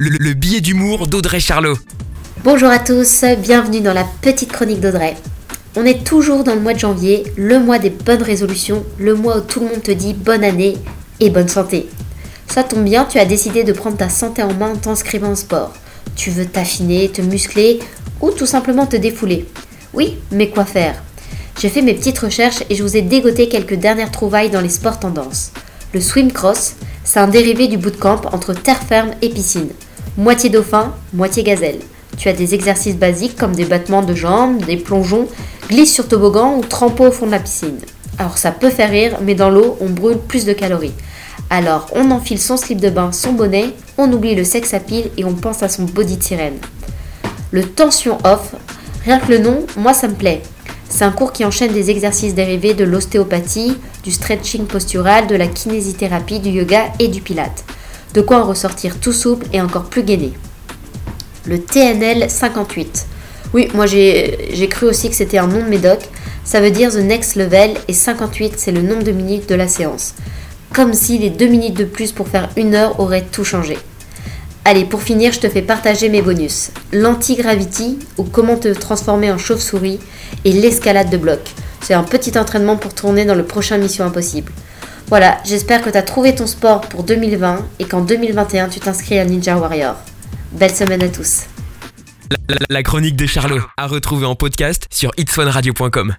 le, le billet d'humour d'Audrey Charlot. Bonjour à tous, bienvenue dans la petite chronique d'Audrey. On est toujours dans le mois de janvier, le mois des bonnes résolutions, le mois où tout le monde te dit bonne année et bonne santé. Ça tombe bien, tu as décidé de prendre ta santé en main en t'inscrivant au sport. Tu veux t'affiner, te muscler ou tout simplement te défouler. Oui, mais quoi faire? J'ai fait mes petites recherches et je vous ai dégoté quelques dernières trouvailles dans les sports tendances. Le swim cross, c'est un dérivé du bootcamp entre terre ferme et piscine. Moitié dauphin, moitié gazelle. Tu as des exercices basiques comme des battements de jambes, des plongeons, glisse sur toboggan ou trempeau au fond de la piscine. Alors ça peut faire rire, mais dans l'eau, on brûle plus de calories. Alors on enfile son slip de bain, son bonnet, on oublie le sexe à pile et on pense à son body de sirène. Le tension off, rien que le nom, moi ça me plaît. C'est un cours qui enchaîne des exercices dérivés de l'ostéopathie, du stretching postural, de la kinésithérapie, du yoga et du pilate. De quoi en ressortir tout souple et encore plus gainé. Le TNL 58. Oui, moi j'ai cru aussi que c'était un nom de médoc. Ça veut dire The Next Level et 58 c'est le nombre de minutes de la séance. Comme si les deux minutes de plus pour faire une heure auraient tout changé. Allez, pour finir, je te fais partager mes bonus. L'anti-gravity, ou comment te transformer en chauve-souris, et l'escalade de bloc. C'est un petit entraînement pour tourner dans le prochain Mission Impossible. Voilà, j'espère que tu as trouvé ton sport pour 2020 et qu'en 2021 tu t'inscris à Ninja Warrior. Belle semaine à tous. La, chronique de Charlot, à retrouver en podcast sur itswanradio.com.